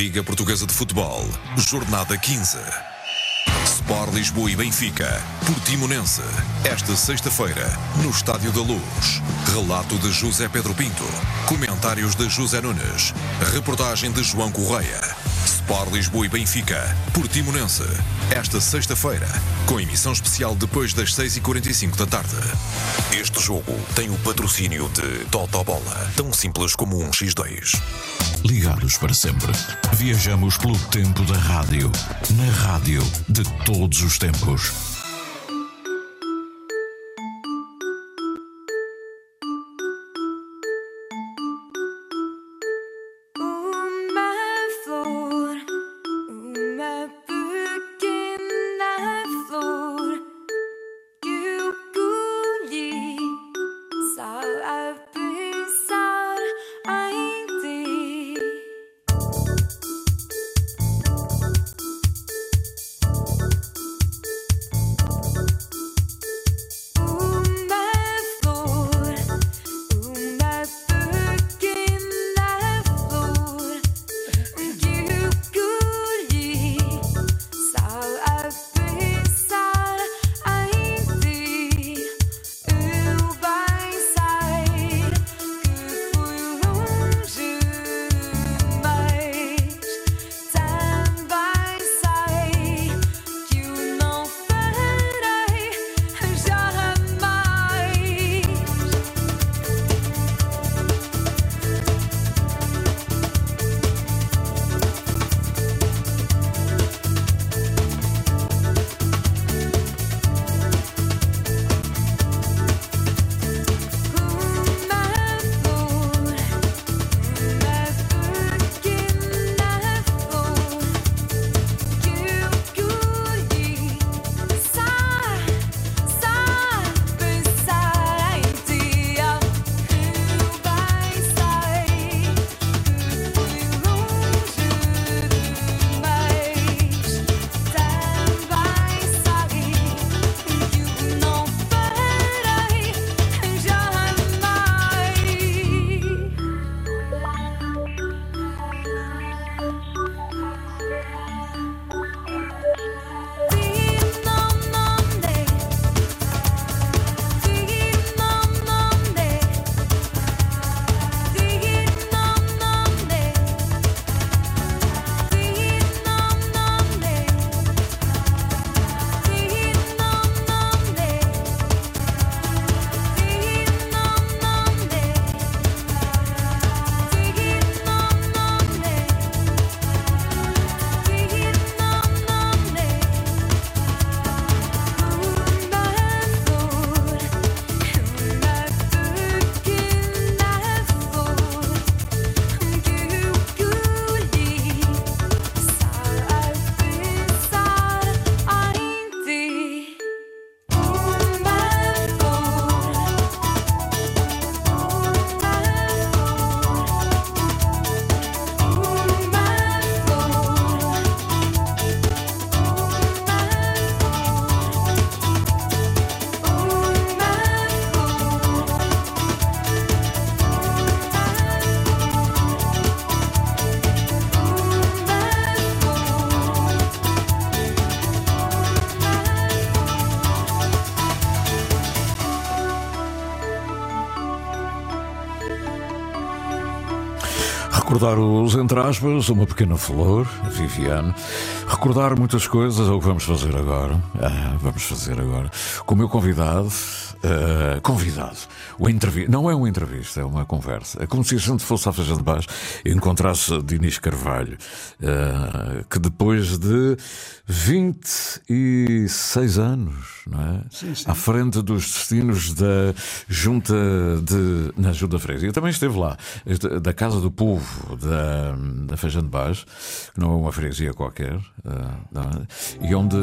Liga Portuguesa de Futebol, Jornada 15. Sport Lisboa e Benfica, Portimonense, esta sexta-feira, no Estádio da Luz. Relato de José Pedro Pinto, comentários de José Nunes, reportagem de João Correia. Sport Lisboa e Benfica, Portimonense, esta sexta-feira, com emissão especial depois das 6h45 da tarde. Este jogo tem o patrocínio de Totobola, tão simples como um X2. Ligados para sempre. Viajamos pelo tempo da rádio. Na rádio de todos os tempos. Recordar os entre aspas, uma pequena flor, Viviane. Recordar muitas coisas, é o que vamos fazer agora. Ah, vamos fazer agora. Com o meu convidado, ah, convidado. O não é uma entrevista, é uma conversa. É como se a gente fosse à Feijão de Baixo e encontrasse Dinis Carvalho, ah, que depois de 26 anos, não é? Sim, sim. À frente dos destinos da Junta de. Na Junta Freguesia. Também esteve lá, da Casa do Povo, da, da Feijão de Baixo, que não é uma freguesia qualquer, não é? e onde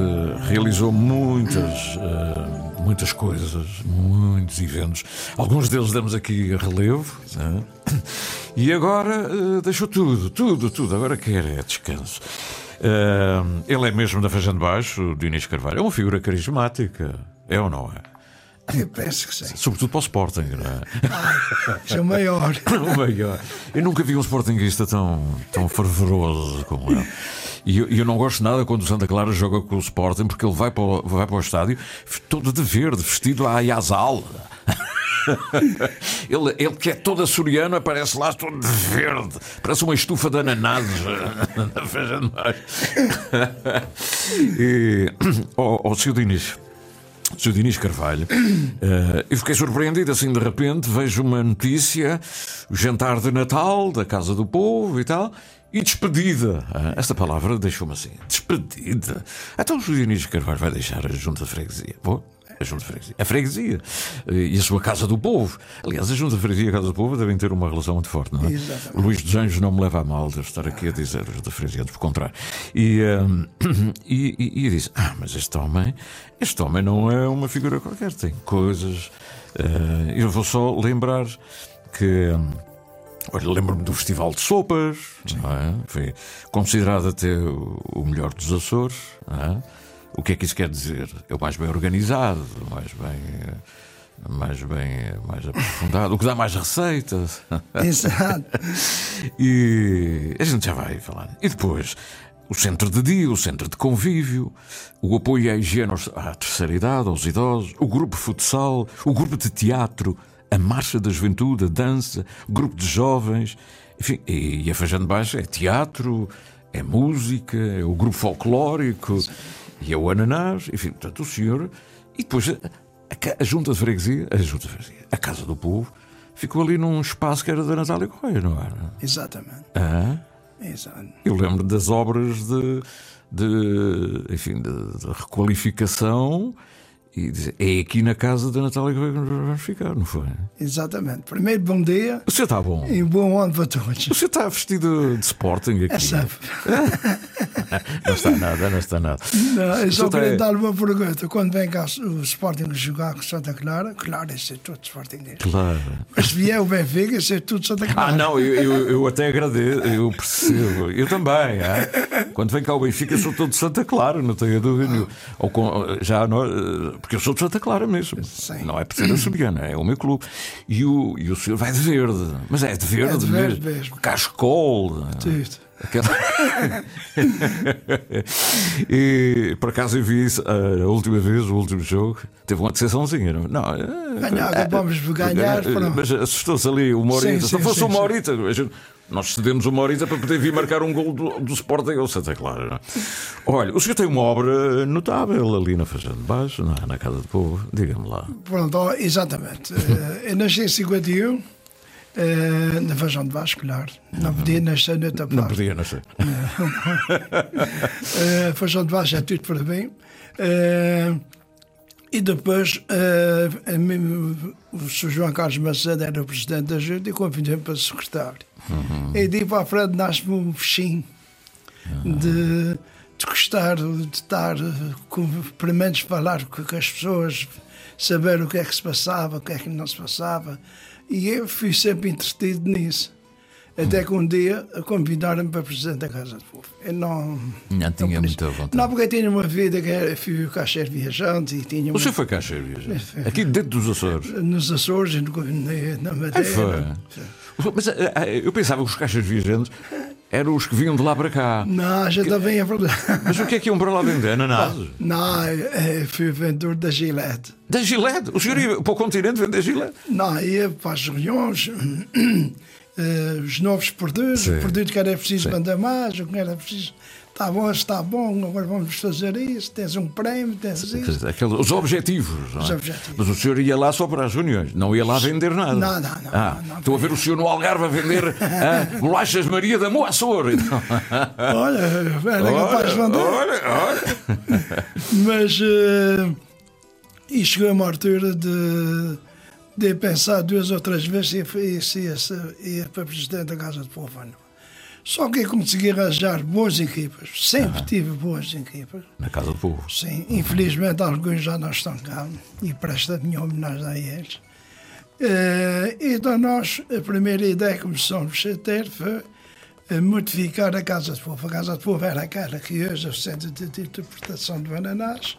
realizou muitas, ah, muitas coisas, muitos eventos. Alguns deles damos aqui a relevo, é? e agora ah, deixou tudo, tudo, tudo. Agora quer é descanso. Ah, ele é mesmo da Feijão de Baixo, o Diniz Carvalho. É uma figura carismática, é ou não é? Eu penso que sim. Sobretudo para o Sporting, não é? Sou maior. o maior. Eu nunca vi um Sportingista tão, tão fervoroso como ele. E eu, eu não gosto nada quando o Santa Clara joga com o Sporting, porque ele vai para o, vai para o estádio todo de verde, vestido à Yazal. Ele, ele que é todo açoriano aparece lá todo de verde, parece uma estufa de ananases. E, ó, ó, Sr. Sr. Diniz Carvalho, eh, eu fiquei surpreendido assim de repente. Vejo uma notícia: o jantar de Natal da Casa do Povo e tal, e despedida. Ah, esta palavra deixou-me assim: despedida. Então o Sr. Diniz Carvalho vai deixar a Junta de Freguesia. Pô, a Junta de Freguesia. A Freguesia e a sua Casa do Povo. Aliás, a Junta de Freguesia e a Casa do Povo devem ter uma relação muito forte, não é? Exatamente. Luís dos Anjos não me leva a mal de estar aqui a dizer a Junta de Freguesia, pelo contrário. E, ehm, e, e, e disse: Ah, mas este homem, este homem não é uma figura qualquer, tem coisas. eh, eu vou só lembrar que. hum, Olha, lembro-me do Festival de Sopas, é? foi considerado até o o melhor dos Açores. não é? O que é que isso quer dizer? É o mais bem organizado, mais bem, mais bem, mais aprofundado, o que dá mais receitas. Exato. E a gente já vai falar. E depois, o centro de dia, o centro de convívio, o apoio à higiene à terceira idade, aos idosos, o grupo futsal, o grupo de teatro, a marcha da juventude, a dança, o grupo de jovens, enfim, e a Feijão de Baixo é teatro, é música, é o grupo folclórico, e é o ananás, enfim, portanto, o senhor. E depois a, a a junta de freguesia, a junta de freguesia, a Casa do Povo, ficou ali num espaço que era da Natália Correia, não era? Exatamente. Ah, Exato. eu lembro das obras de, de enfim, de, de requalificação e dizer, é aqui na casa da Natália que vamos ficar, não foi? Exatamente. Primeiro, bom dia O senhor está bom? e bom ano para todos. O senhor está vestido de Sporting aqui? É sempre. Não está nada, não está nada. Não, eu só queria dar uma pergunta. Quando vem cá o Sporting jogar com Santa Clara, claro, isso é tudo Sporting. Claro. Mas se vier o Benfica, isso é tudo Santa Clara. Ah, não, eu, eu, eu até agradeço, eu percebo. Eu também. ah. Quando vem cá o Benfica, sou todo Santa Clara, não tenho dúvida nenhuma. Já nós, porque eu sou de Santa Clara mesmo. Sim. Não é por ser açoriana, é o meu clube. E o, e o senhor vai de verde, mas é de verde, É de verde mesmo. mesmo. Cascol. Aquela... e por acaso eu vi isso ah, a última vez, o último jogo, teve uma decepçãozinha. Não, não eh, Ganhar, eh, vamos ganhar, eh. Mas assustou-se ali o Morita. Sim, Se fosse sim, o sim. Nós cedemos o Morita para poder vir marcar um gol do, do Sporting ou Santa Clara. não é? Olha, o senhor tem uma obra notável ali na Fazenda de Baixo, na, na Casa do Povo. Diga-me lá. Pronto, exatamente. Eh, eu nasci em 51, eh, na Vajão de Vasco, claro. Não podia nascer noutra Não parte. podia nascer. Eh, Vajão de Vasco é tudo para bem. Eh, e depois, mim, o Sr. João Carlos Macedo era o presidente da Junta e convidei-me para secretário. E daí para a frente nasce-me um bichinho de, de gostar de estar, com, pelo menos falar com, com as pessoas, saber o que é que se passava, o que é que não se passava. E eu fui sempre entretido nisso. Até que um dia convidaram-me para presidente da Casa do Povo. Eu não. Não tinha muita vontade. Não, porque eu tinha uma vida que era, fui caixeiro viajante e tinha O uma, senhor foi caixeiro, viajante? Aqui dentro dos Açores. nos Açores e no- na, na Madeira. foi. Mas eh, eh, eu pensava que os caixas viajantes eram os que vinham de lá para cá. Não, já também é verdade. Mas o que é que iam para lá vender? Ananases? Não, eu fui vendedor da Gillette. Da Gillette? O senhor ia para o continente vender Gillette? Não, ia para as reuniões, eh, os novos produtos, Sim. o produto que era preciso Sim. mandar mais, o que era preciso. Está bom, está bom, agora vamos fazer isso, tens um prémio, tens isso. Aqueles- os objetivos. não é? Os objetivos. Mas o senhor ia lá só para as reuniões, não ia lá vender nada. Não, não, não, Ah, não, não. estou a ver o senhor no Algarve a vender ah, bolachas Maria da Moaçor. Então. Olha, era capaz de Olha, vender. olha, olha. Mas, eh, e chegou uma altura de, de pensar duas ou três vezes se, se, ia para presidente da Casa de Povo. Só que consegui arranjar boas equipas, sempre tive boas equipas. Na Casa do Povo. Sim, infelizmente alguns já não estão cá e presto a minha homenagem a eles. Eh, então nós, a primeira ideia que começamos a ter foi eh, modificar a Casa de Povo. A Casa de Povo era aquela que hoje é o Centro de Interpretação de Bananás.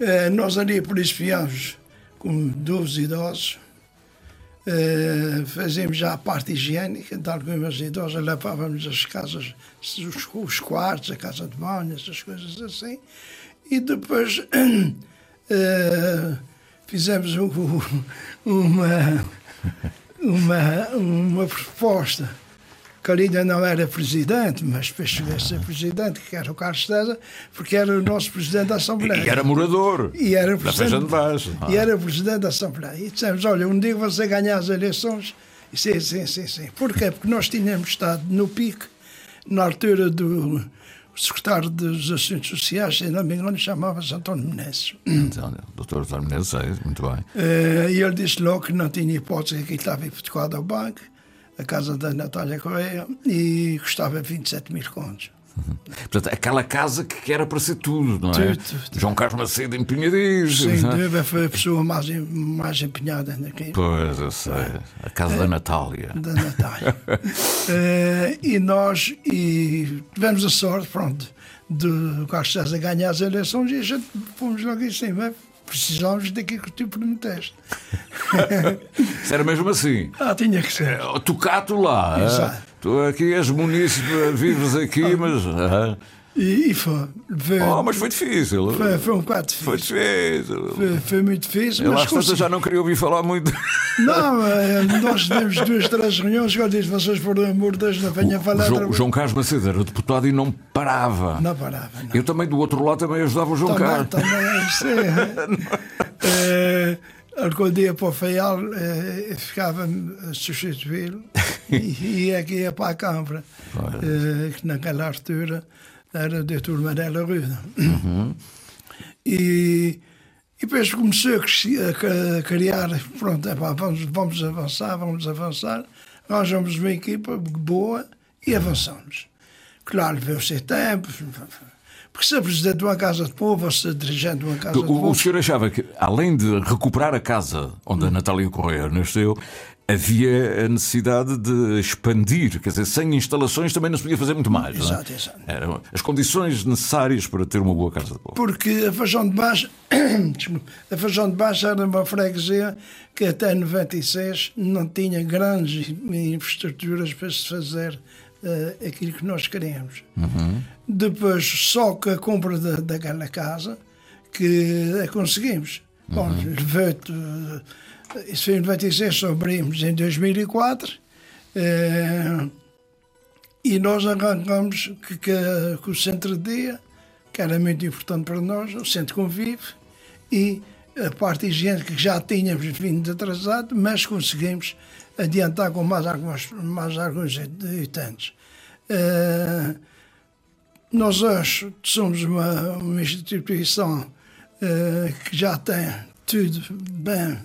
Eh, nós ali, por isso, viemos com 12 idosos. Eh, fazíamos já a parte higiênica de algumas idosas, lavávamos as casas, os, os quartos, a casa de banho, essas coisas assim. E depois eh, fizemos um- uma, uma, uma proposta que ele ainda não era presidente, mas depois chegou a ser presidente, que era o Carlos César, porque era o nosso presidente da Assembleia. E era morador. E era o Da de Baixo. E era presidente da Assembleia. E dissemos: olha, um dia você ganhar as eleições. Sim, sim, sim, sim. Porquê? Porque nós tínhamos estado no pico, na altura do secretário dos Assuntos Sociais, se não me engano, chamava-se António Menezes. Então, doutor António Menezes, muito bem. Eh, E ele disse logo que não tinha hipótese, que ele estava hipotecado ao banco, a casa da Natália Correia, e custava 27 mil contos. Portanto, aquela casa que era para ser tudo, não é? Tudo, tudo. João Carlos Macedo. Sem não é? dúvida, foi a pessoa mais, mais empenhada naquilo. Pois, eu sei. A casa da Natália. da Natália. Eh, e nós e tivemos a sorte, pronto, de Carlos César ganhar as eleições e a gente fomos logo em cima. Precisávamos daquilo que tu prometeste. Isso era mesmo assim. Ah, tinha que ser. Oh, Tocato lá. ah. Exato. Tu aqui és munícipe, vives aqui, mas. E, e foi, foi, Oh, mas foi difícil. foi, foi um bocado Foi difícil. difícil. Foi, foi muito difícil, mas consegui- já não queria ouvir falar muito. Não, eh, nós tivemos duas, três reuniões. Eu disse: vocês, por amor de Deus, não venham falar. O vez." João Carlos Macedo era deputado e não parava. Não parava, não. Eu também, do outro lado, também ajudava o João Também, Carlos. também, sim. Eh, Algum dia para o Feial eh, ficava-me a substituí-lo e ia aqui ia para a Câmara, que naquela altura era o doutor Manela Ruda. E, e depois começou a, a criar, pronto, epá, vamos, vamos avançar, vamos avançar, arranjamos uma equipa boa e avançamos. Claro, veio o seu tempo, porque ser presidente de uma casa de povo ou ser dirigente de uma casa de O, povo... o senhor achava que, além de recuperar a casa onde a Natália Correia nasceu, havia a necessidade de expandir, quer dizer, sem instalações também não se podia fazer muito mais. é? Exato, exato. Eram as condições necessárias para ter uma boa casa de povo. Porque a Feijão de Baixo, a Feijão de Baixo era uma freguesia que até 96 não tinha grandes infraestruturas para se fazer eh, aquilo que nós queríamos. Depois, só com a compra da, daquela casa, que a conseguimos. Bom, levou-te, eh, isso em 96, só abrimos em 2004. eh, e nós arrancamos que, que, que o centro de dia, que era muito importante para nós, o centro convive, e a parte higiênica que já tínhamos vindo atrasado, mas conseguimos adiantar com mais alguns, mais alguns habitantes. Eh, nós hoje somos uma, uma instituição eh, que já tem tudo bem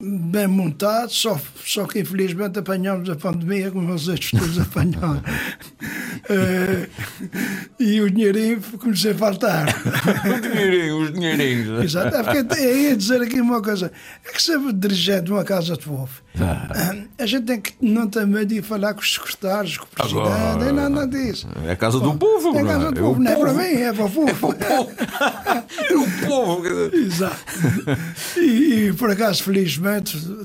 bem montado, só, só que infelizmente apanhamos a pandemia como os outros todos apanharam. Eh, e o dinheirinho começou a faltar. Os dinheirinhos, os dinheirinhos. Exato. É porque eu ia dizer aqui uma coisa: é que ser dirigente de uma casa de povo, Ah. a gente tem que não ter medo de falar com os secretários, com o presidente, Agora. nada disso. É a casa do povo, É a não é? casa do É o povo, não é para povo. mim, é para o povo. É o povo. quer dizer. Exato. E, e, por acaso, felizmente,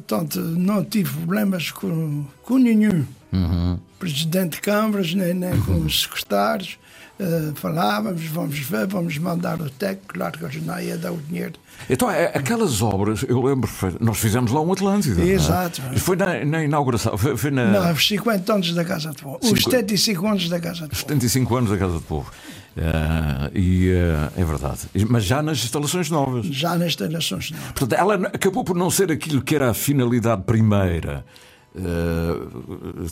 tanto não tive problemas com, com nenhum. Presidente de câmaras, nem, nem com os secretários. Eh, falávamos, vamos ver, vamos mandar o técnico, claro que eles não ia dar o dinheiro. Então, é, aquelas obras, eu lembro, nós fizemos lá um Atlântida. é? Exato. E Foi na, na inauguração, foi, foi na. Não, os 50 anos da Casa de Povo. Os Cinqu- 75 anos da Casa de Povo. 75 anos da Casa do Povo. Ah, e ah, é verdade. Mas já nas instalações novas. Já nas instalações não. Portanto, ela acabou por não ser aquilo que era a finalidade primeira. Ah,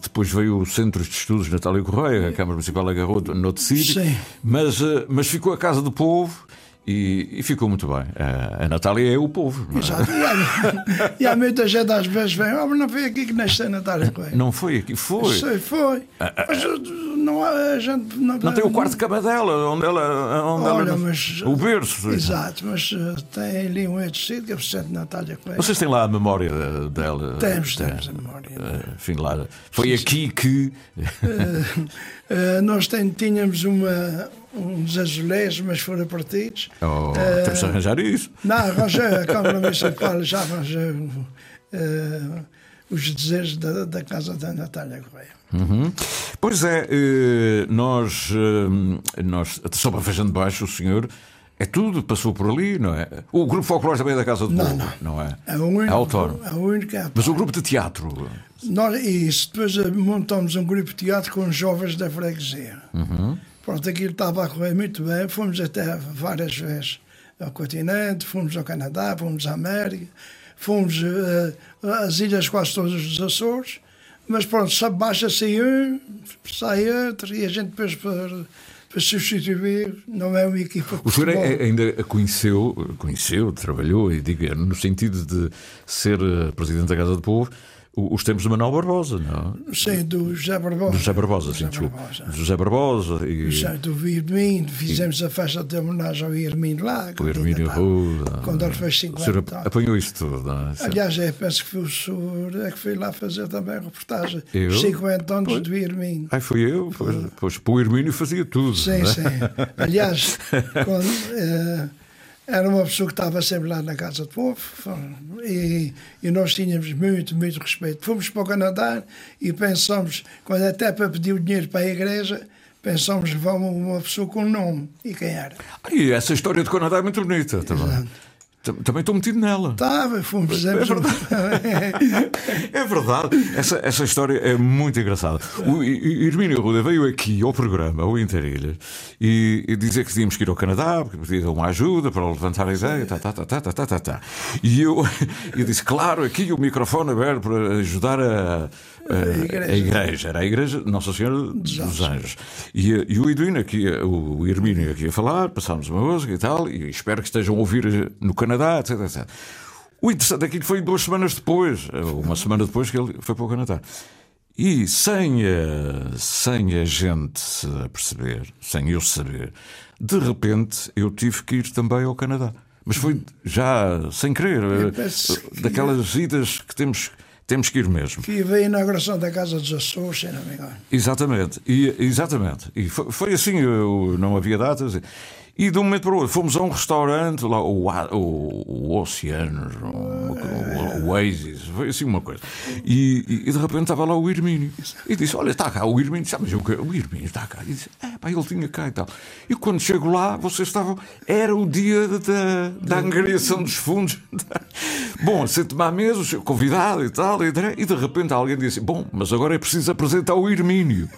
depois veio o Centro de Estudos Natália Correia, a Câmara Municipal agarrou noutro sítio, mas, ah, mas ficou a Casa do Povo E, e ficou muito bem. A, a Natália é o povo. não é? Exato. E há, e há muita gente às vezes vem, oh, mas não foi aqui que nasceu a Natália Coelho. Não foi aqui, foi. Sei, foi. Mas uh, não há gente. Não, Não tem o quarto de cama dela, onde ela. Onde Olha, ela mas- o berço. Exato, mas uh, tem ali um edecido que é o presidente Natália Coelho. Vocês têm lá a memória dela? Temos, Tem. temos a memória. Eh, Enfim, lá. Foi aqui que. Uh, nós tem- tínhamos uma, uns azulejos, mas foram partidos. Oh, Eh, temos de arranjar isso. Não, arranjou, a Câmara Municipal já arranjou uh, os desejos da, da casa da Natália Correia. Uhum. Pois é, eh, nós, eh, nós. Só para Feijão de Baixo, o senhor. É tudo, passou por ali, não é? O grupo folclore também é da Casa do Não, Povo, não, é? É o único. É autónomo. É o único. é Mas o grupo de teatro. Nós, isso, depois eh, montamos um grupo de teatro com os jovens da freguesia. Pronto, aquilo estava a correr muito bem. Fomos até várias vezes ao continente, fomos ao Canadá, fomos à América, fomos eh, às ilhas quase todas dos Açores. Mas pronto, sabe, baixa-se um, sai outro, e a gente depois para, para substituir, não é uma equipa O senhor ainda conheceu, conheceu, trabalhou, e digo, no sentido de ser eh, presidente da Casa do Povo, os tempos de Manuel Barbosa, não? Sim, do José Barbosa. Do José Barbosa, sim, José. Barbosa. Do José Barbosa e Já do Irmino, fizemos a festa de homenagem ao Irmino lá. o Pá, Ruda. Quando ele fez O senhor 50 ap- apanhou isso tudo, não é? Aliás, eu penso que foi o senhor é que foi lá fazer também a reportagem. Eu? Os 50 anos do Irmino. Ai, foi eu, pois, pois para o Hermínio fazia tudo. Sim, é? sim. Aliás, quando, eh, era uma pessoa que estava sempre lá na Casa do Povo e, e nós tínhamos muito, muito respeito. Fomos para o Canadá e pensamos, quando até para pedir o dinheiro para a igreja, pensamos levar uma, pessoa com nome. E quem era? E essa história do Canadá é muito bonita também. Tam- Também estou metido nela. Estava, fomos, fizemos. um- É verdade, essa, essa história é muito engraçada. O I- I- Hermínio Ruda veio aqui ao programa, ao Interilhas, e, e dizer que tínhamos que ir ao Canadá, porque pedia uma ajuda para levantar a ideia, tá, tá, tá, tá, tá, tá, tá, tá. E eu, eu disse, claro, aqui o microfone aberto para ajudar a, a, igreja. a igreja. Era a igreja Nossa Senhora dos Anjos. E, eh, e o Edwin aqui, o Hermínio aqui a falar, passámos uma música e tal, e espero que estejam a ouvir no Canadá, etc, etc. O interessante é que foi duas semanas depois, uma semana depois que ele foi para o Canadá. E sem a, sem a gente se aperceber, sem eu saber, de repente eu tive que ir também ao Canadá. Mas foi já sem querer, daquelas idas que temos, temos que ir mesmo. Que veio a inauguração da Casa dos Açores, se não me engano. Exatamente, e, exatamente. E foi, foi assim, eu, não havia datas. E de um momento para o outro fomos a um restaurante, lá, o, o, o Oceanos, o, o Oasis, foi assim uma coisa. E, e- de repente estava lá o Hermínio. E disse: Olha, está cá o Hermínio. Disse, "Ah, mas eu, o Hermínio está cá. E disse: É, pá, ele tinha cá e tal. E quando chego lá, vocês estavam. Era o dia da, da angariação dos fundos. Bom, sento-me à mesa, o seu convidado e tal, e, e de repente alguém disse: Bom, mas agora é preciso apresentar o Hermínio.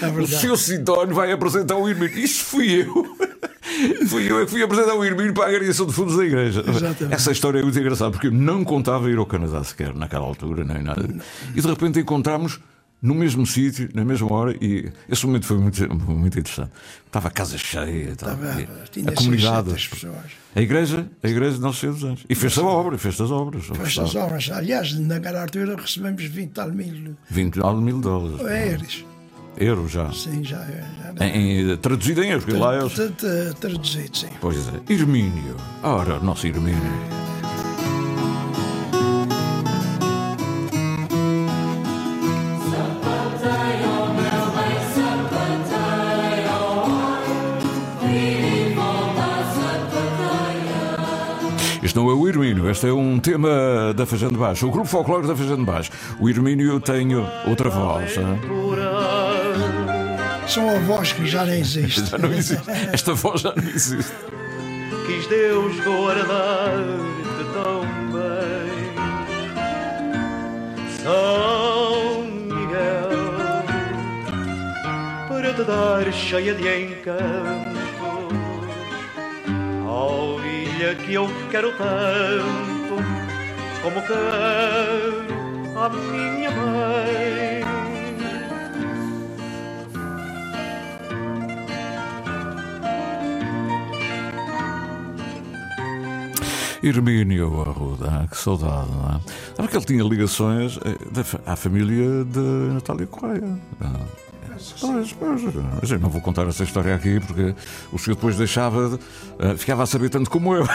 É O seu Sidónio vai apresentar o Hermínio. Isso fui eu. Fui eu é que fui apresentar o Hermínio para a agregação de fundos da igreja. Exatamente. Essa história é muito engraçada porque eu não contava ir ao Canadá sequer naquela altura, nem nada. E de repente encontramos no mesmo sítio, na mesma hora, e esse momento foi muito, muito interessante. Estava a casa cheia, estava, a comunidade, 600 pessoas. a igreja, a igreja de Nossa Senhora dos Anjos. E fez a obra, fez as obras. Estas obras, aliás, naquela altura recebemos 20 tal mil 20 mil dólares. euros. Euros já. Sim, já, já Em, em, traduzido em euros, porque lá é os- Tra- tra- Traduzido, sim. Pois é, Hermínio. Ora, nosso Hermínio. Este não é o Hermínio, este é um tema da Feijão de Baixo, o grupo folclore da Feijão de Baixo. O Hermínio tem outra voz. hein? São avós que já nem existem. Já não existe. Esta voz já não existe. quis Deus guardar-te tão bem. São Miguel, para te dar cheia de encanto, ó ilha que eu quero tanto, como quero a minha mãe. Hermínio Arruda, ah, que saudade, não é? Sabe que ele tinha ligações eh, à família de Natália Correia. Ah, Pois, pois, mas eu não vou contar essa história aqui porque o senhor depois deixava, de- eh, ficava a saber tanto como eu.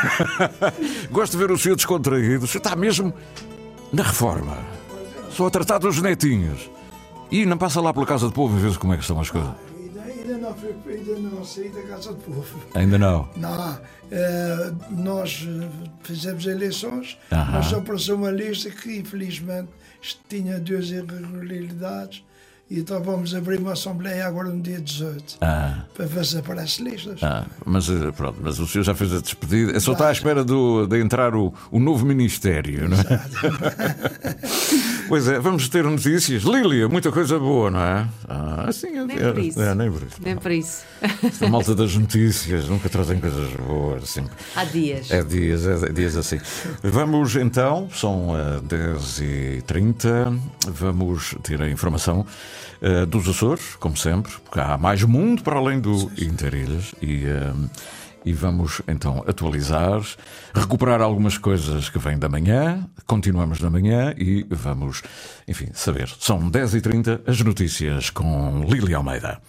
Gosto de ver o senhor descontraído. O senhor está mesmo na reforma. Só a tratar dos netinhos. E não passa lá pela Casa de Povo e vê como é que estão as coisas. Ainda, não, ainda não saí da Casa do Povo. Ainda não. Não, eh, nós eh, fizemos eleições, Aham. mas só apareceu uma lista que infelizmente tinha duas irregularidades então vamos abrir uma assembleia agora no dia 18 Ah. para ver se aparece listas. Ah, mas eh, pronto, mas o senhor já fez a despedida. É só está à espera do, de entrar o, o novo Ministério, não é? pois é, vamos ter notícias. Lília, muita coisa boa, não é? Ah, sim, é, Nem por isso. é, nem por isso. Nem por isso. Esta malta das notícias nunca trazem coisas boas, sempre. Há dias. É dias, é dias assim. Vamos então, são eh, 10h30, vamos ter a informação eh, dos Açores, como sempre, porque há mais mundo para além do Interilhas e. eh, e vamos então atualizar, recuperar algumas coisas que vêm da manhã, continuamos da manhã e vamos, enfim, saber. São 10h30 as notícias com Lili Almeida.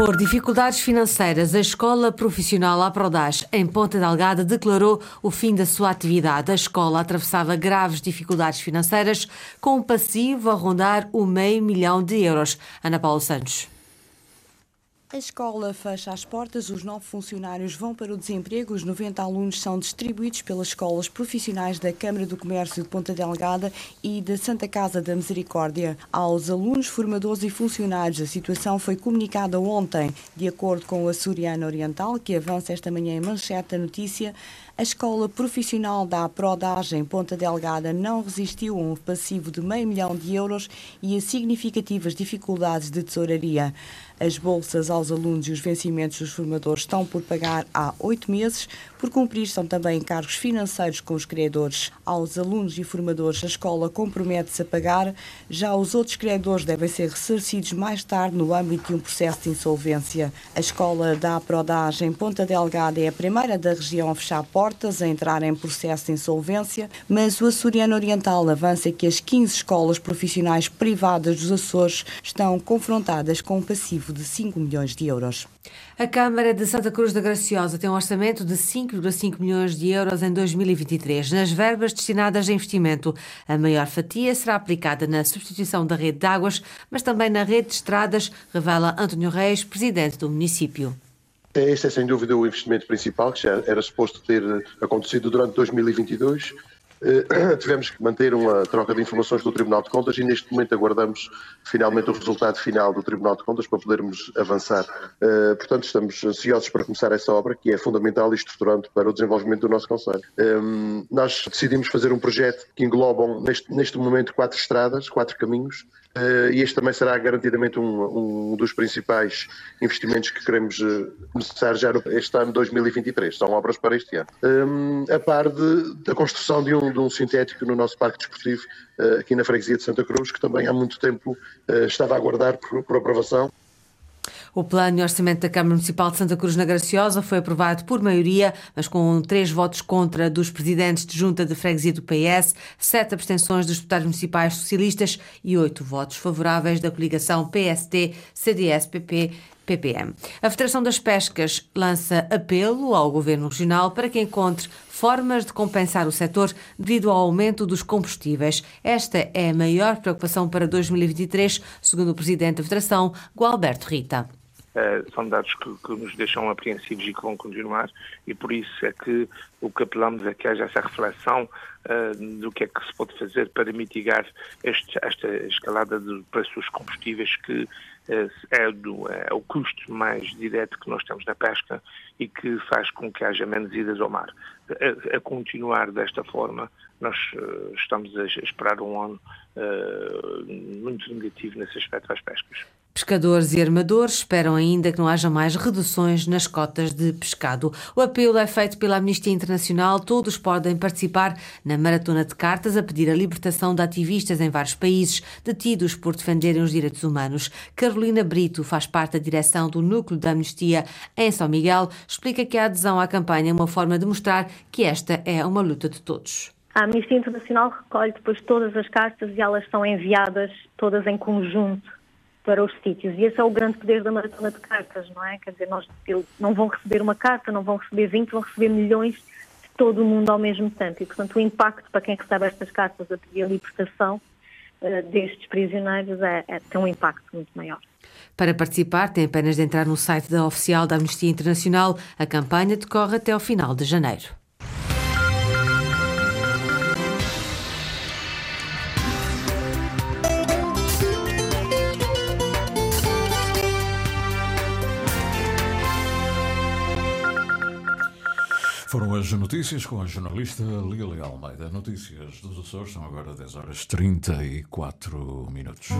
Por dificuldades financeiras, a Escola Profissional Aprodage, em Ponta Delgada, declarou o fim da sua atividade. A escola atravessava graves dificuldades financeiras, com um passivo a rondar o meio milhão de euros. Ana Paula Santos. A escola fecha as portas, os nove funcionários vão para o desemprego, os 90 alunos são distribuídos pelas escolas profissionais da Câmara do Comércio de Ponta Delgada e da Santa Casa da Misericórdia. Aos alunos, formadores e funcionários, a situação foi comunicada ontem. De acordo com o Açoriano Oriental, que avança esta manhã em manchete da notícia, a escola profissional da Prodage em Ponta Delgada não resistiu a um passivo de meio milhão de euros e a significativas dificuldades de tesouraria. As bolsas aos alunos e os vencimentos dos formadores estão por pagar há oito meses. Por cumprir, são também encargos financeiros com os credores. Aos alunos e formadores, a escola compromete-se a pagar. Já os outros credores devem ser ressarcidos mais tarde no âmbito de um processo de insolvência. A escola da Prodage em Ponta Delgada é a primeira da região a fechar portas, a entrar em processo de insolvência, mas o Açoriano Oriental avança que as 15 escolas profissionais privadas dos Açores estão confrontadas com um passivo de 5 milhões de euros. A Câmara de Santa Cruz da Graciosa tem um orçamento de 5,5 milhões de euros em 2023. Nas verbas destinadas a investimento, a maior fatia será aplicada na substituição da rede de águas, mas também na rede de estradas, revela António Reis, presidente do município. Este é sem dúvida o investimento principal, que já era suposto ter acontecido durante 2022. Eh, Tivemos que manter uma troca de informações com o Tribunal de Contas e neste momento aguardamos finalmente o resultado final do Tribunal de Contas para podermos avançar. Eh, Portanto, estamos ansiosos para começar essa obra, que é fundamental e estruturante para o desenvolvimento do nosso Conselho. Eh, Nós decidimos fazer um projeto que englobam neste, neste momento quatro estradas, quatro caminhos, e este também será garantidamente um, um dos principais investimentos que queremos eh, começar já este ano 2023. São obras para este ano. Um, a par de, da construção de um, de um sintético no nosso parque desportivo, eh, aqui na freguesia de Santa Cruz, que também há muito tempo eh, estava a aguardar por, por aprovação. O plano de orçamento da Câmara Municipal de Santa Cruz na Graciosa foi aprovado por maioria, mas com três votos contra dos presidentes de junta de freguesia do PS, sete abstenções dos deputados municipais socialistas e oito votos favoráveis da coligação PSD, CDS, PP. PPM. A Federação das Pescas lança apelo ao Governo Regional para que encontre formas de compensar o setor devido ao aumento dos combustíveis. Esta é a maior preocupação para 2023, segundo o Presidente da Federação, Gualberto Rita. Uh, são dados que, que, nos deixam apreensivos e que vão continuar e por isso é que o que apelamos é que haja essa reflexão uh, do que é que se pode fazer para mitigar este, esta escalada de preços dos combustíveis que é, do, é, o custo mais direto que nós temos na pesca e que faz com que haja menos idas ao mar. A, a continuar desta forma, nós estamos a esperar um ano muito negativo nesse aspecto às pescas. Pescadores e armadores esperam ainda que não haja mais reduções nas cotas de pescado. O apelo é feito pela Amnistia Internacional. Todos podem participar na maratona de cartas a pedir a libertação de ativistas em vários países detidos por defenderem os direitos humanos. Carolina Brito faz parte da direção do Núcleo da Amnistia em São Miguel. Explica que a adesão à campanha é uma forma de mostrar que esta é uma luta de todos. A Amnistia Internacional recolhe depois todas as cartas e elas são enviadas todas em conjunto para os sítios. E esse é o grande poder da maratona de cartas, não é? Quer dizer, nós eles não vão receber uma carta, não vão receber 20, vão receber milhões de todo o mundo ao mesmo tempo. E, portanto, o impacto para quem recebe estas cartas a pedir a libertação eh, destes prisioneiros é, é, tem um impacto muito maior. Para participar, tem apenas de entrar no site da oficial da Amnistia Internacional. A campanha decorre até ao final de janeiro. Foram as notícias com a jornalista Lili Almeida. Notícias dos Açores são agora 10 horas 34 minutos.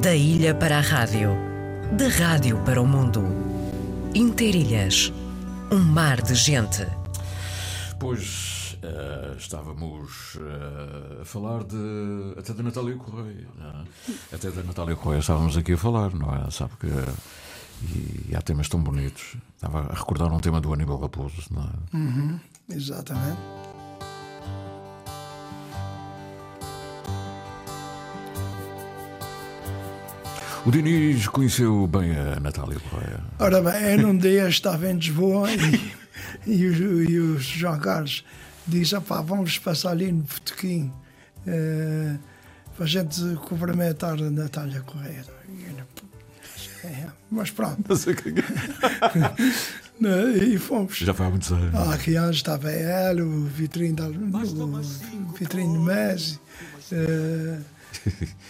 Da ilha para a rádio, da rádio para o mundo. Interilhas, um mar de gente. Pois eh, estávamos eh, a falar de até da Natália Correia. é? Até da Natália Correia estávamos aqui a falar, não é? Sabe que. E, há temas tão bonitos. Estava a recordar um tema do Aníbal Raposo, não é? Uhum, exatamente. O Diniz conheceu bem a Natália Correia. Ora bem, eu num dia estava em Lisboa e, e, o, e o João Carlos disse: pá, vamos passar ali no Botequim eh, para a gente cumprimentar a Natália Correia. E "É, mas pronto. Não sei o que é. Né, E fomos. Já foi há muitos anos. Há que anos estava ela, o vitrine, da, o vitrine de Messi. eh,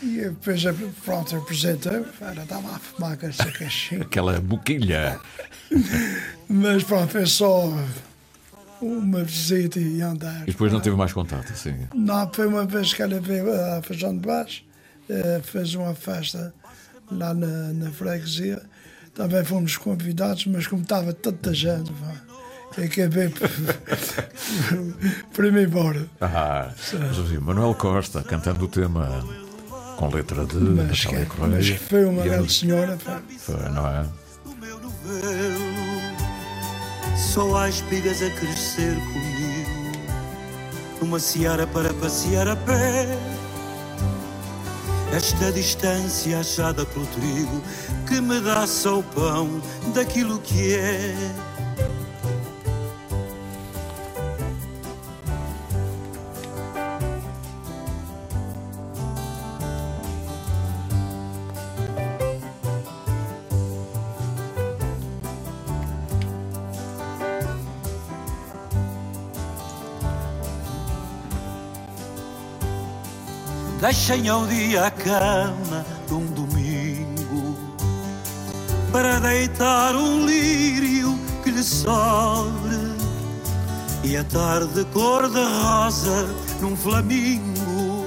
e depois, pronto, apresentou. Ela estava a fumar com essa caixinha. Aquela boquilha. Mas pronto, foi só uma visita e andar. E depois não teve mais contato, assim. Não, foi uma vez que ela veio a Feijão de Baixo, eh, fez uma festa lá na, na freguesia. Também fomos convidados, mas como estava tanta gente, pá, acabei por, por ir embora. Ah, ouvi, Manuel Costa cantando o tema com letra de Mas, Natália que- Correia. mas foi uma eu- grande senhora, pá. Foi, não é? Só há espigas a crescer comigo Numa seara para passear a pé Esta distância achada pelo trigo Que me dá só o pão daquilo que é Deixem ao dia a cama de um domingo Para deitar um lírio que lhe sobre E a tarde cor de rosa num flamingo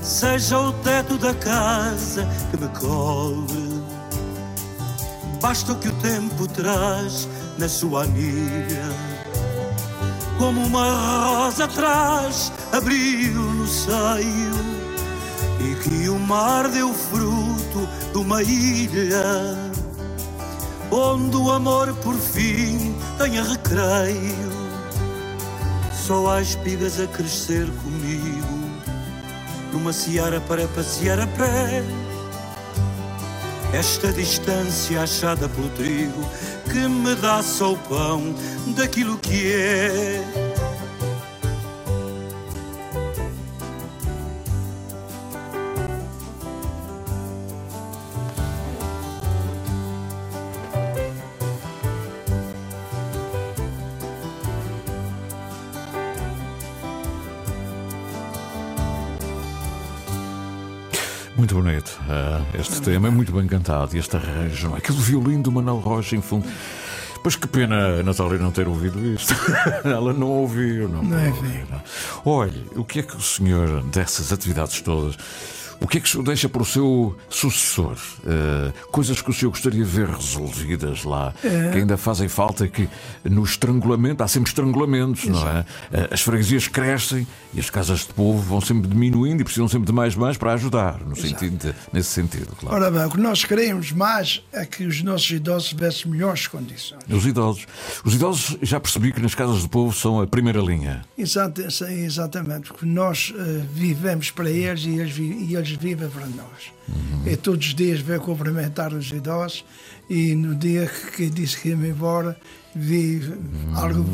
Seja o teto da casa que me cobre. Basta o que o tempo traz na sua anilha como uma rosa traz abriu no seio e que o mar deu fruto de uma ilha onde o amor por fim tenha recreio. Só há espigas a crescer comigo numa seara para passear a pé. Esta distância achada pelo trigo que me dá só o pão daquilo que é. Este tema é muito bem cantado. E este arranjo, aquele violino do Manuel Rocha em fundo. Pois que pena a Natália não ter ouvido isto. Ela não ouviu, não. Não é ouviu, não. Olha, o que é que o senhor, dessas atividades todas, O que é que o senhor deixa para o seu sucessor? Eh, coisas que o senhor gostaria de ver resolvidas lá, É. que ainda fazem falta, que no estrangulamento, há sempre estrangulamentos, não é? Eh, As freguesias crescem e as casas de povo vão sempre diminuindo e precisam sempre de mais mães para ajudar, no sentido de- nesse sentido, claro. Ora bem, o que nós queremos mais é que os nossos idosos tivessem melhores condições. Os idosos. Os idosos já percebi que nas casas de povo são a primeira linha. Exata- exatamente, porque nós eh, vivemos para eles e eles, e eles vivem para nós. E todos os dias veio cumprimentar os idosos e no dia que, disse que ia-me embora, vi algo,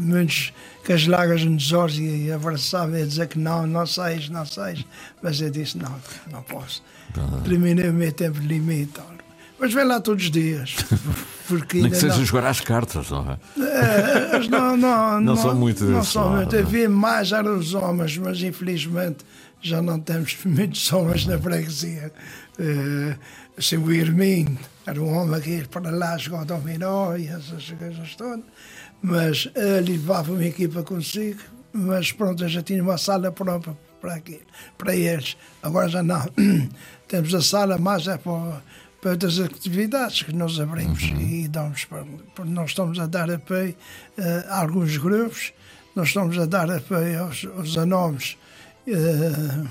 muitos com as lágrimas nos olhos e abraçava e dizer que não, não sais, não sais. Mas eu disse, não, não posso. Terminei o meu tempo limite. Mas vem lá todos os dias. Porque Nem que seja não- jogar às cartas, não é? é, não, não, Não são muito Não são muito. Havia mais eram os homens, mas infelizmente já não temos muitos homens na freguesia. Eh, assim, o Irming era um homem que ia para lá jogar dominó e essas coisas todas. Mas ele levava uma equipa consigo, mas pronto, já tinha uma sala própria para aquilo, para eles. Agora já não. Temos a sala mais é para, para outras atividades que nós abrimos e damos para, Nós estamos a dar apoio eh, a alguns grupos, nós estamos a dar apoio aos, aos anomes. eh,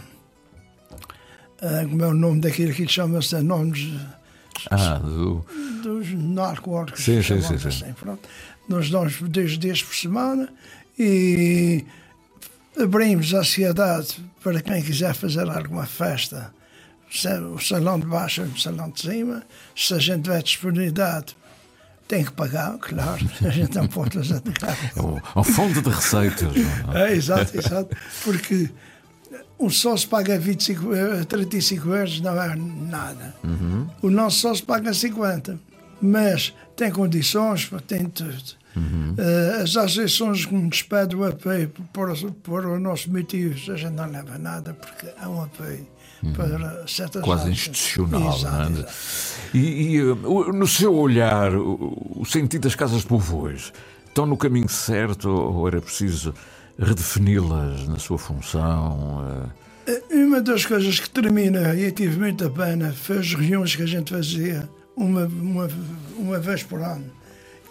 eh, como é o nome daquilo que chama-se anomes Ah, do... dos narcóticos. Sim, sim, sim, sim. assim. Nós damos dois dias por semana e abrimos a cidade para quem quiser fazer alguma festa. O salão de baixo e o salão de cima. Se a gente tiver disponibilidade, tem que pagar, claro. A gente não pode fazer de graça. É o- é um fundo de receitas. é? É, exato, exato. Porque um sócio paga 25, eh, 35 euros, não é nada. Uhum. O nosso sócio paga 50. Mas tem condições, tem tudo. Uhum. Eh, as associações que nos pedem o apoio para, os- para os nossos motivos, a gente não leva nada, porque há um apoio para certas Uhum. Quase áreas. institucional, Exato, é? exato. E, e, uh, o- no seu olhar, o, sentido das casas de povo hoje, estão no caminho certo ou era preciso redefini-las na sua função? uh? Uma das coisas que termina, e tive muita pena, foi as reuniões que a gente fazia uma, uma, uma vez por ano.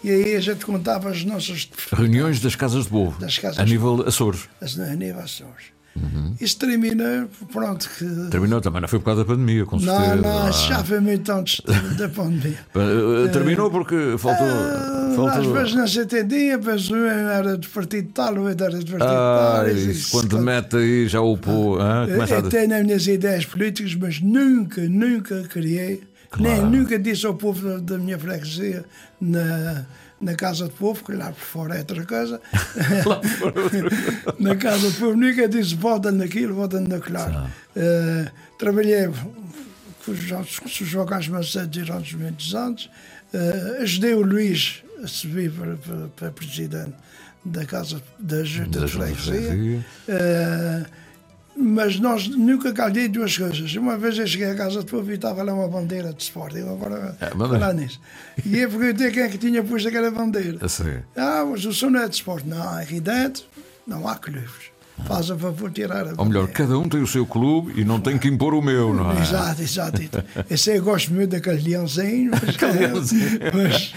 E aí a gente contava as nossas Reuniões das casas de povo, Das casas a nível Açores. as animações. Uhum. Isso termina, pronto, que. Terminou também, não foi por causa da pandemia, com Não, certeza. não, Ah. já foi muito antes da- pandemia. Uh, Terminou porque faltou. Às faltou... vezes não se entendia, mas um era do partido tal, o outro era do partido Ah, tal. e isso, quando mete aí já o pô. ah, começa a... Eu tenho as minhas ideias políticas, mas nunca, nunca criei, nem Claro. nunca disse ao povo da, da minha freguesia na, na Casa do Povo, que lá por fora é outra coisa. na Casa do Povo nunca disse votem naquilo, votem naquilo. Eh, trabalhei com os Jorge- com o João Carlos Macedo durante muitos anos. Eh, ajudei o Luís a subir para, para, para presidente da Casa da Junta Da de Freguesia. Freguesia. Mas nós nunca calhei duas coisas. Uma vez eu cheguei à casa de povo e estava lá uma bandeira de Sporting. Agora, É, falar nisso. E eu perguntei quem é que tinha posto aquela bandeira. A sério. Ah, mas o senhor não é de Sporting. Não, aqui dentro não há clubes. Faz a favor de tirar a Ou melhor, cada um tem o seu clube e não tem que impor o meu, não é? Exato, exato. Eu sei, eu gosto muito daquele leãozinho, mas, mas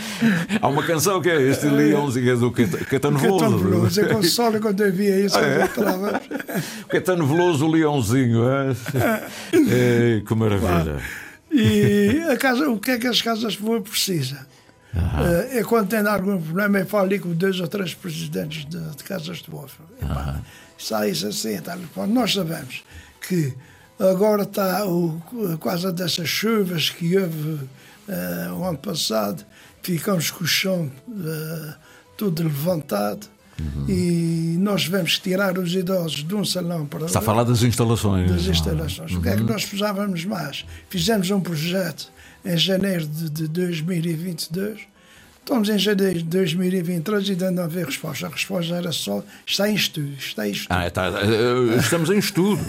Há uma canção que é este Leãozinho, é do é tão Veloso. veloso. Eu consolo quando eu via isso. É? eu trava. Caetano Veloso, o Leãozinho. É? Que maravilha. E a casa, o que é que as casas povo precisam? Eh, Eu, quando tenho algum problema, eu falo ali com dois ou três presidentes de, de casas de povo. Epá, Sai isso assim, tal, pá. nós sabemos que agora está o, por causa dessas chuvas que houve eh, o ano passado, ficamos com o chão eh, tudo levantado. E nós que tirar os idosos de um salão para Está a outro falar das instalações. das instalações. O que é que nós precisávamos mais? Fizemos um projeto em janeiro de, de 2022 Estamos em janeiro de 2023 e ainda não havia resposta. A resposta era só: está em estudo, está em estudo. Ah, tá, eh, estamos em estudo.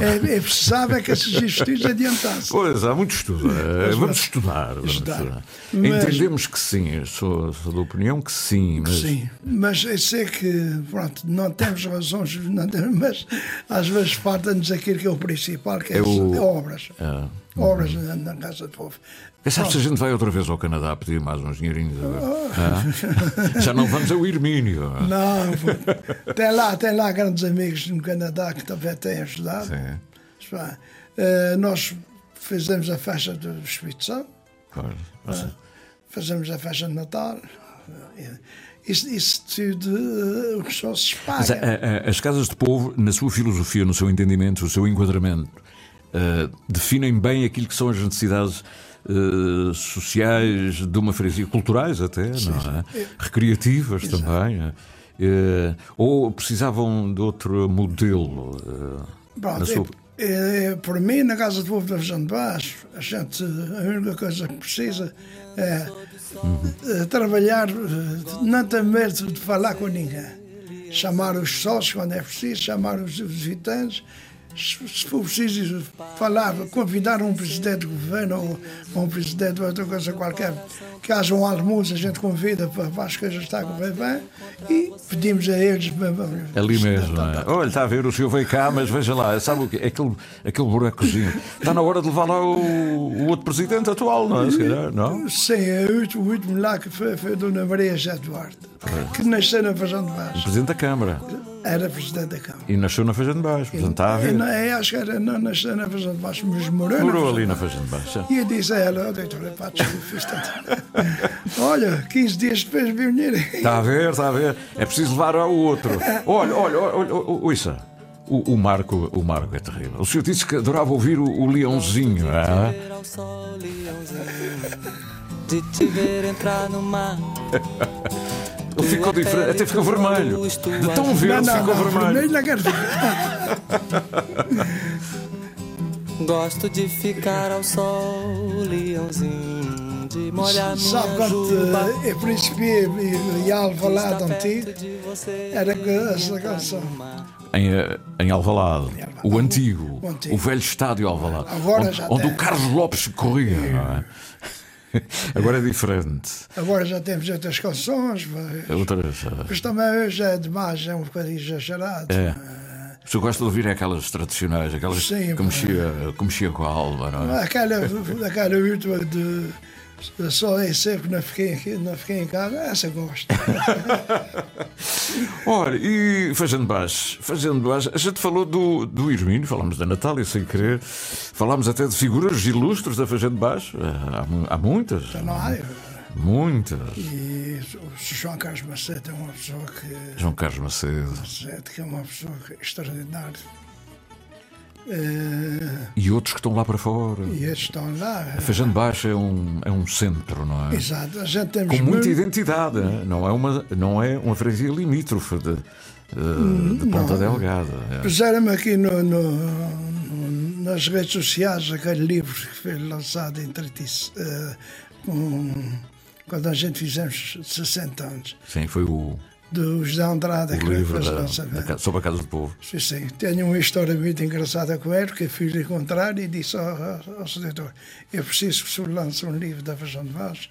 É, é precisável que esses estudos adiantassem. Pois, há muito estudo. Eh, Mas, Vamos estudar. Vamos estudar. estudar. Mas- Entendemos que sim, sou, sou da opinião que sim, mas Sim, mas eu sei que, pronto, não temos razões, não temos, mas às vezes falta-nos aquilo que é o principal, que é, É o- é obras. Ah. Obras na, na Casa do Povo. Quem sabe se a gente vai outra vez ao Canadá pedir mais uns dinheirinhos agora? Ah? Já não vamos ao Irmínio. Não, pô. tem lá, tem lá grandes amigos no Canadá que também têm ajudado. Eh, nós fizemos a festa do Espírito Santo, Claro. eh, fazemos a festa de Natal. eh, Isso, isso tudo eh, o pessoal se Mas, espalha. a- a- as casas de povo, na sua filosofia, no seu entendimento, no seu enquadramento, eh, definem bem aquilo que são as necessidades eh, sociais de uma freguesia, culturais até, não é? Recreativas também. eh, ou precisavam de outro modelo? eh, Pronto, na sua- é, é, por mim, na Casa do Povo da Região de Baixo, a gente, a única coisa que precisa é, é trabalhar, eh, não ter medo de falar com ninguém. Chamar os sócios quando é preciso, chamar os visitantes. Se for preciso falar, convidar um presidente do governo ou, um presidente de outra coisa qualquer, que haja um almoço, a gente convida para, para as coisas estar a correr bem e pedimos a eles. Ali mesmo, não é? Olha, está a ver, o senhor veio cá, mas veja lá, sabe o quê? Aquele, aquele buracozinho. Está na hora de levar lá o, o outro presidente atual, não é? Se calhar, não? Sim, é o último, o último lá que foi, foi a Dona Maria José Duarte, que nasceu na Fazenda de Baixo. presidente da Câmara. Era presidente da Câmara. E nasceu na Fazenda de Baixo, portanto está a E ver. não- é, acho que era, não nasceu na Fazenda de Baixo, mas morou, Morou ali na Fazenda Fazenda de Baixo. E eu disse a ela, oh, doutora, pá, desculpe, fiz tanto. Olha, 15 dias depois vi o dinheiro. Está a ver, está a ver. É preciso levar ao outro. Olha, olha, olha, ouça. O, o Marco, o Marco é terrível. O senhor disse que adorava ouvir o, o leãozinho, ah? ao sol, leãozinho, de te ver entrar no mar. Ele ficou diferente, até ficou vermelho. De tão verde não, não, ficou não, vermelho. vermelho não quero ficar. Gosto de ficar ao sol, leãozinho, de molhar Sabe quando eh, eu principiei em Alvalade antigo, era essa canção. Em, eh, em Alvalade, o antigo, O antigo. o velho estádio Alvalade, onde, onde o Carlos Lopes corria, não é? Agora é diferente. Agora já temos outras canções, mas, outras. eh, mas também hoje é demais, é um bocadinho exagerado. É. O senhor gosta de ouvir aquelas tradicionais, aquelas Sim, que, mexia, que mexia com a alma, não é? Aquela, aquela última de só é sempre não fiquei, aqui- não fiquei em casa, essa eu gosto. Olha, e fazendo baixo, fazendo baixo, a gente falou do, do Irmínio, falámos da Natália sem querer, falámos até de figuras ilustres da Fazenda Baixo, há, mu- há muitas. Não há. Muitas. E o João Carlos Macedo é uma pessoa que, João Carlos Macedo. Macedo, que é uma pessoa extraordinária. Eh, E outros que estão lá para fora. e eles estão lá. A Fazenda Baixo é um, é um centro, não é? Exato, a gente temos Com muita muito- identidade, não é uma, não é uma freguesia limítrofe de, eh, de Ponta Não. Delgada. é. Puseram-me aqui no, no- no- nas redes sociais aquele livro que foi lançado em 30, eh, com- quando a gente fizemos 60 anos, Sim, foi o, do José Andrade, o que livro da, o da sobre a Casa do Povo. Sim, sim. Tenho uma história muito engraçada com ele, que eu fui lhe encontrar e disse ao, ao, ao eu preciso que o senhor lance um livro da Feijão de Vaz,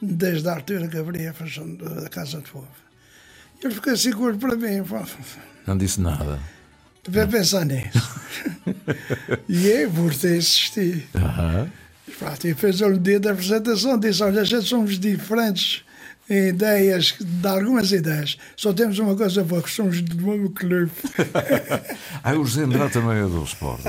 desde a altura que abri a, Feijão, de- a Casa do Povo. Ele ficou seguro para mim, Não disse nada. vai pensar nisso. e eu, por ter insistido, Aham. Pronto, e fez um dia da apresentação, disse, olha, a gente somos diferentes ideias, de algumas ideias. Só temos uma coisa boa, que somos do mesmo clube. Ah, o José Andrade também é do Sport.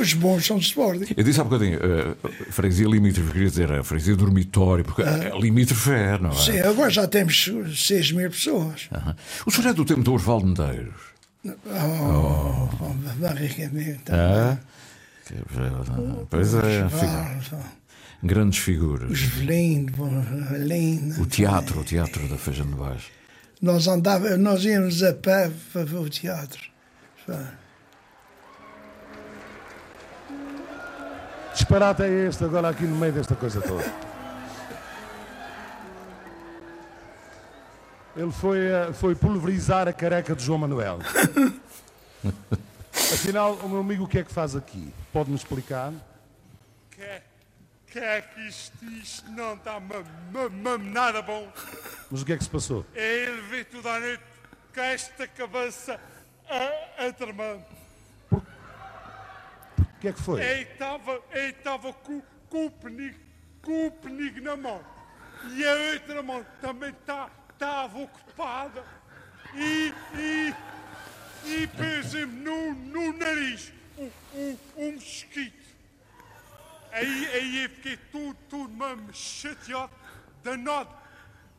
Os bons são de Sporting. Eu disse há bocadinho, uh, freguesia limítrofe, queria dizer, a freguesia dormitório, porque Ah. uh, limítrofe é, não é? Sim, agora já temos 6 mil pessoas. Aham. O senhor é do tempo do Osvaldo Medeiros. Oh, oh. barricamente. Ah? Pois é, fi- Osvaldo, grandes figuras. Os Velino, Helena. O teatro, o teatro da Feijão de Baixo. Nós, andava, nós íamos a pé para ver o teatro. Disparate é este agora aqui no meio desta coisa toda. Ele foi, eh, foi pulverizar a careca de João Manuel. Afinal, o meu amigo o que é que faz aqui? Pode-me explicar? Que, que é que isto, isto não está nada bom? Mas o que é que se passou? É ele ver toda a noite com esta cabeça a, a tremer. O que é que foi? Ele estava ele estava com, com, o penico, com o penico na mão. E a outra mão também tá- estava ocupada. E, e, e pôs-me no, no nariz um, um, um mosquito. Aí, aí eu fiquei tudo, tudo mesmo chateado, danado,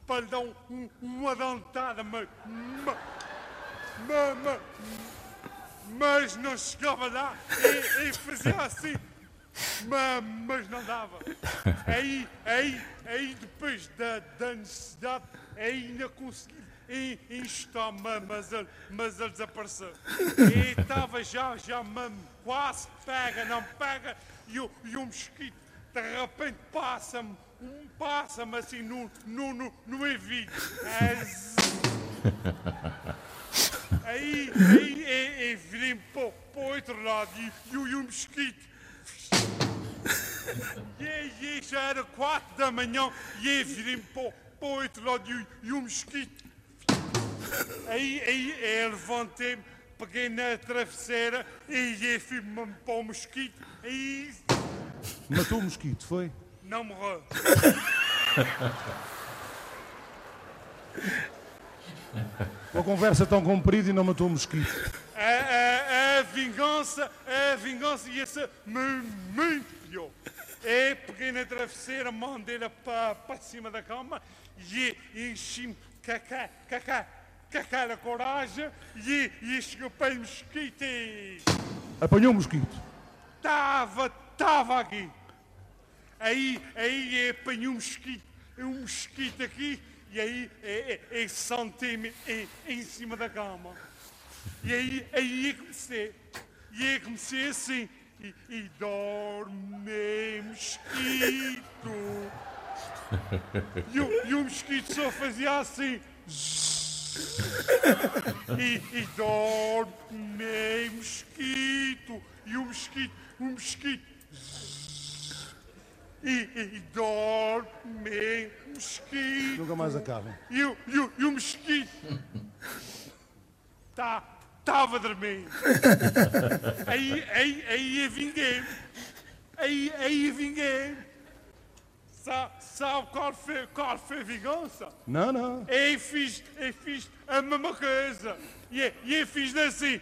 para lhe dar um, um- uma dentada, mas, mas, mas, mas, mas não chegava lá e, e fazia assim, mas, mas não dava. Aí, aí, aí depois da, da necessidade, ainda consegui e instar mas ele, mas ele desapareceu. E estava já, já quase pega, não pega, e e o mosquito de repente passa-me, um passa-me assim no, no, no, no zzz. Aí, aí, aí, virei-me para para o outro lado e, e, e o mosquito. E já era quatro da manhã e virei-me para, para o outro lado e, e o mosquito. Aí, aí, aí levantei-me, peguei na travesseira e aí fui-me para o mosquito e Matou o mosquito, foi? não morreu. Uma conversa tão comprida e não matou o mosquito. A, a, a vingança, a vingança ia ser mu- muito pior. É, peguei na travesseira, mandei-la para, para cima da cama e enchi-me com a ca- com a ca- com a cara coragem e, e escapei o mosquito e Apanhou o mosquito. estava, estava aqui. Aí, aí apanhei um mosquito, um mosquito aqui e aí é, é, é, sentei-me em, em cima da cama. E aí, aí comecei, e aí comecei assim, e, e dorme mosquito. E e o mosquito só fazia assim. E, e dorme mosquito. E o mosquito, o mosquito. E, e, dorme mosquito. Nunca mais acabam. E o, e o, e o mosquito. Tá, tava a dormir. Aí, aí, aí eu vinguei. Aí, aí eu vinguei. Sa- Sabe qual foi, qual foi a vingança? Não, não. Eu fiz, eu fiz a mesma coisa. E, e eu fiz assim.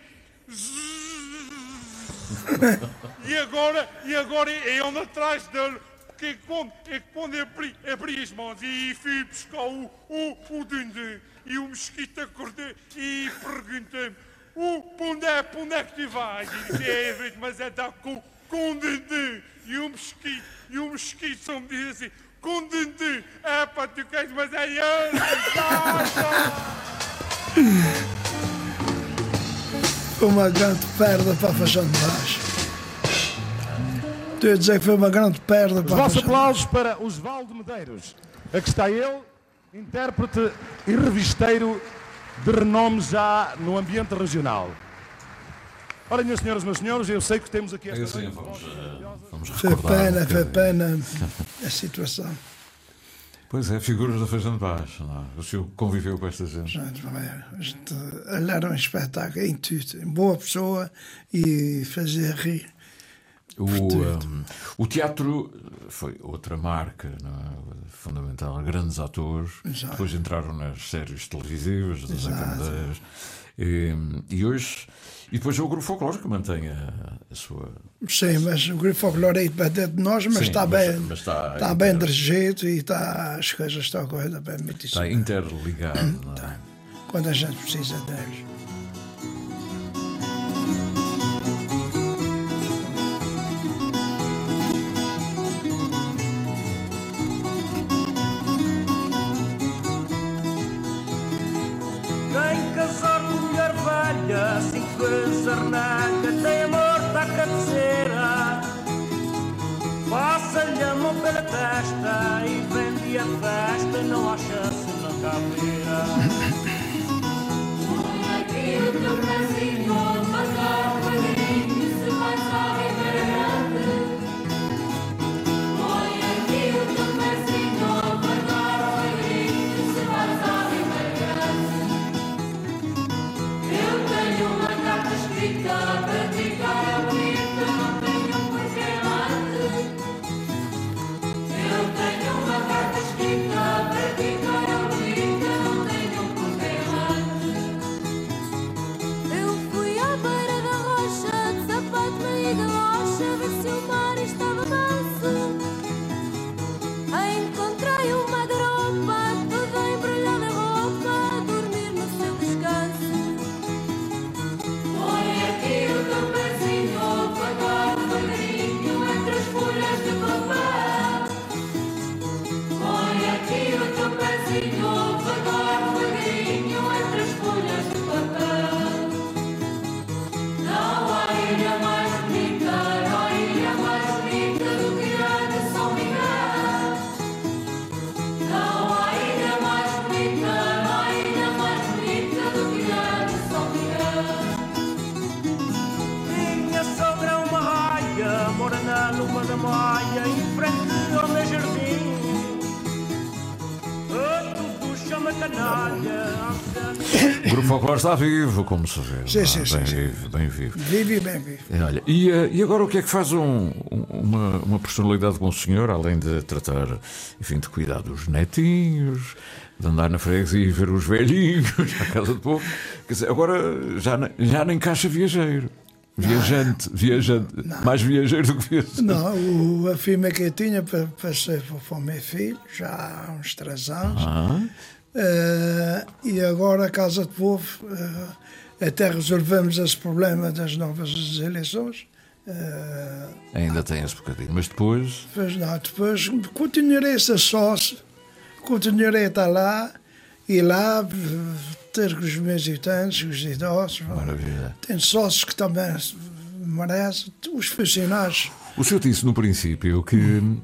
E agora, e agora eu ando atrás dele. Que quando, é que quando eu abri, abri as mãos e fui buscar o, o, o dindin e o mosquito acordei e perguntei-me o, onde é, onde é que tu vais? E disse, é, mas é dar com, com o dindin e o mosquito, e o mosquito só me diz assim, com o dindin, é para tu queres, mas é Foi uma grande perda para a Fajão de Baixo. Estou a dizer que foi uma grande perda Os para a vossos Fajão de aplausos para Osvaldo Medeiros. Aqui está ele, intérprete e revisteiro de renome já no ambiente regional. Ora, minhas senhoras, meus senhores, eu sei que temos aqui esta sei, noite- vamos, eh, vamos Foi recordar. pena, que- foi pena a situação. Pois é, figuras da Feijão de Baixo. Não? é? O senhor conviveu com esta gente. Gente, ele era um espetáculo em tudo, boa pessoa e fazia rir. O, um, o teatro foi outra marca não é? fundamental. Grandes atores, Exato. depois entraram nas séries televisivas das Exato. Academias. E, e hoje. E depois é o grupo folclórico que mantém a, a sua. Sim, mas o grupo aí para dentro de nós, mas Sim, está mas- bem, mas está está bem dirigido e está, as coisas estão a correr bem muito Está interligado. não é? quando a gente precisa deles. Folclore está vivo, como se vê. Sim, Ah, sim, sim, bem sim. vivo, bem vivo. Vive bem, vive. E, olha, e, eh, e agora o que é que faz um- um- uma, uma personalidade como o senhor, além de tratar, enfim, de cuidar dos netinhos, de andar na freguesia e ver os velhinhos à casa do povo? Quer dizer, agora já, já nem caixa viajeiro. Viajante, viajante, mais viajeiro do que viajante. Não, o, a firma que eu tinha pa- passei para, para o meu filho, já há uns três anos. Ah. Eh, e agora a Casa de Povo, eh, até resolvemos esse problema das novas eleições. Eh, Ainda tem esse bocadinho, mas depois. Pois não, depois continuarei a ser sócio, continuarei a estar lá e lá ter com os meus habitantes, os idosos. Maravilha. Tem sócios que também merecem, os funcionários. O senhor disse no princípio que,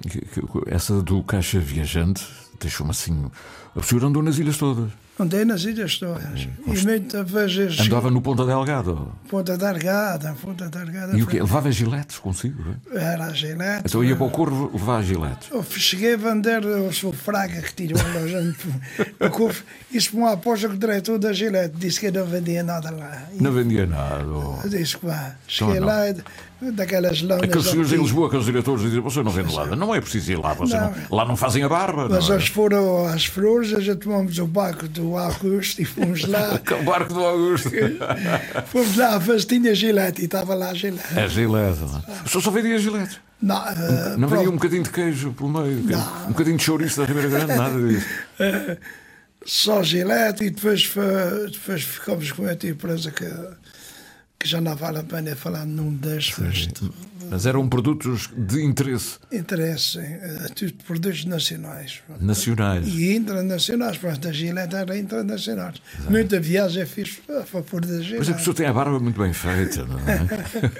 que- que essa do caixa viajante deixou-me assim. O senhor andou nas ilhas todas. Andei nas ilhas todas. E muitas vezes. Andava no Ponta Delgado. Ponta da Argada, Ponta da Argada. E o quê? Levava giletes consigo? é? Era a Gillette. Então ia para o Corvo levar giletes. Eu cheguei a vender o seu fraga que tirou a Corvo. Isso foi uma aposta com o diretor da Gillette. Disse que eu não vendia nada lá. Não vendia nada. oh. Disse que vá. Cheguei não. lá, daquelas lonas. Aqueles senhores em. Lisboa, aqueles diretores, dizem: Você não vende nada. Não é preciso ir lá. Você não- Não. lá não fazem a barba. Mas não é? foram às flores, a gente tomamos o barco do Augusto e fomos lá. O barco do Augusto. fomos lá à festinha Gillette e estava lá a Gillette. É gilete. não é? O senhor só vendia giletes. Não, eh, Não vendia pronto. um bocadinho de queijo pelo meio. Não. Um bocadinho de chouriço da Ribeira Grande, nada disso. Eh, só Gillette e depois, depois ficamos com outra empresa que, que já não vale a pena falar num destes. Mas eram produtos de interesse Interesse, eh, produtos nacionais. nacionais. E internacionais, pronto, a Gillette era internacional. Muita viagem fiz a favor da Pois é que o Gillette. senhor tem a barba muito bem feita, não é?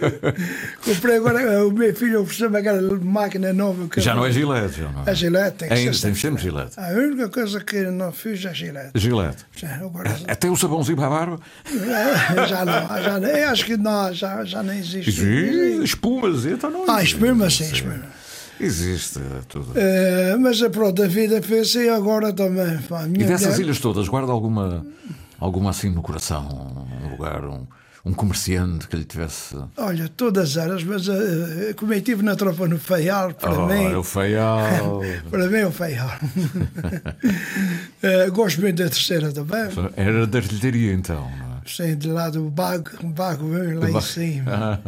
Comprei agora, eh, o meu filho ofereceu-me aquela máquina nova. Que Já não é Gillette, já não é? A Gillette tem que Ainda ser tem sempre Gillette. A única coisa que não fiz é a Gillette. Gillette. Já, agora, Até o sabãozinho para a barba. já não, já não. Eu acho que não, já, já nem existe. Existe. Espumas, então não Ah, existe. espuma sim, espuma. Existe tudo. Eh, mas eh, pronto, a vida fez e agora também. pá, E dessas mulher- ilhas todas, guarda alguma, alguma assim no coração? Um lugar, um, um comerciante que lhe tivesse. Olha, todas elas, mas eh, como eu estive na tropa no Feial, para Oh, mim. o Feial. para mim é o Feial. Eh, gosto muito da terceira também. Era da artilharia então, é? Sim, de lá do Bago, Bago lá em cima. Ah,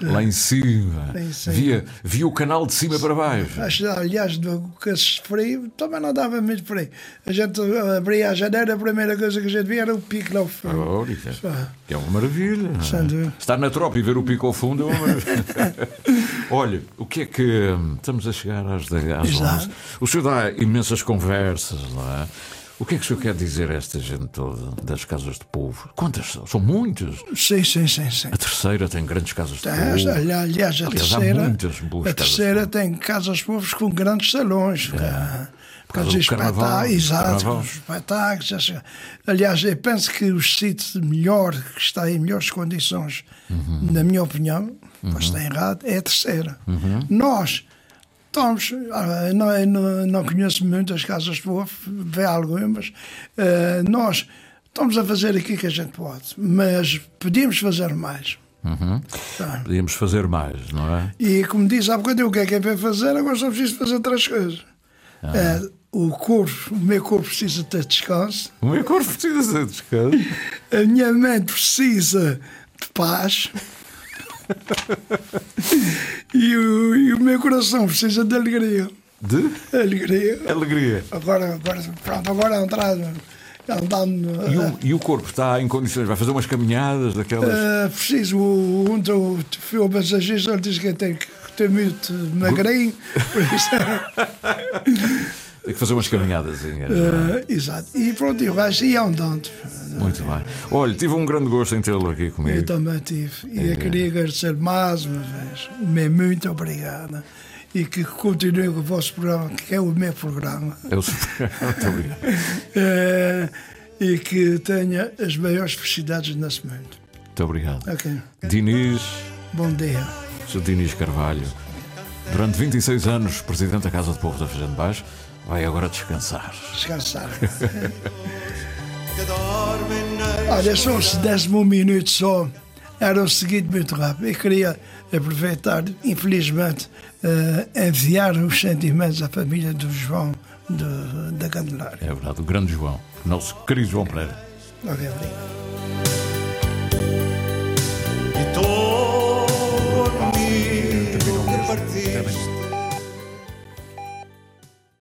lá em cima. Lá em cima. Via, via o canal de cima para baixo. Aliás, do, com esse frio, também não dava muito frio. A gente abria a janela, a primeira coisa que a gente via era o pico lá ao fundo. Olha, que é- uma maravilha. é? Estar na tropa e ver o pico ao fundo é uma maravilha. Olha, o que é que. hum, Estamos a chegar às, às Exato. 11. O senhor dá imensas conversas, não é? O que é que o senhor quer dizer a esta gente toda das casas de povo? Quantas são? São muitas. Sim, sim, sim. sim. A terceira tem grandes casas de Tem, povo. aliás, aliás, a Aliás, terceira, muitas boas a casas de terceira tem casas povos com grandes salões. cá. Por causa do os carnaval, exato, carnaval. espetáculos. Aliás, eu penso que o sítio melhor, que está em melhores condições, Uhum. na minha opinião, mas está errado, é a terceira. Uhum. Nós estamos, ah, não, não, não conheço muitas casas de povo, vê algumas, ah, nós estamos a fazer aqui que a gente pode, mas podíamos fazer mais. Uhum. Tá. Podíamos fazer mais, não é? E como disse há bocadinho, o que é que é para fazer? Agora só preciso fazer três coisas. Ah. É, o corpo, o meu corpo precisa ter descanso. O meu corpo precisa de descanso. A minha mente precisa de paz. E, o, e o meu coração precisa de alegria. De? Alegria. Alegria. Agora, agora pronto, agora é entrar. Andando. E o, e o corpo está em condições? Vai fazer umas caminhadas daquelas. Uh, preciso, o- um do o massagista ele diz que tenho que ter muito magrinho, por isso. Tem que fazer umas caminhadas. uh, exato. E pronto, e o resto ia andando. Muito bem. Olha, tive um grande gosto em tê-lo aqui Eu comigo. também tive. E É. eu queria agradecer mais uma vez. Meu muito obrigado. E que continue com o vosso programa, que é o meu programa. É o Muito obrigado. Eh, e que tenha as maiores felicidades nesse momento. Muito obrigado. Ok. Diniz, Bom dia. Sr. Diniz Carvalho, durante 26 anos, presidente da Casa de Povo da Feijão de Baixo, vai agora descansar. Descansar. Olha, só se desse-me um minuto só, era o seguinte muito rápido. Eu queria aproveitar, infelizmente, eh, enviar os sentimentos à família do João de- da Candelária. É verdade, o grande João, nosso querido João Pereira. Obrigado. Partiste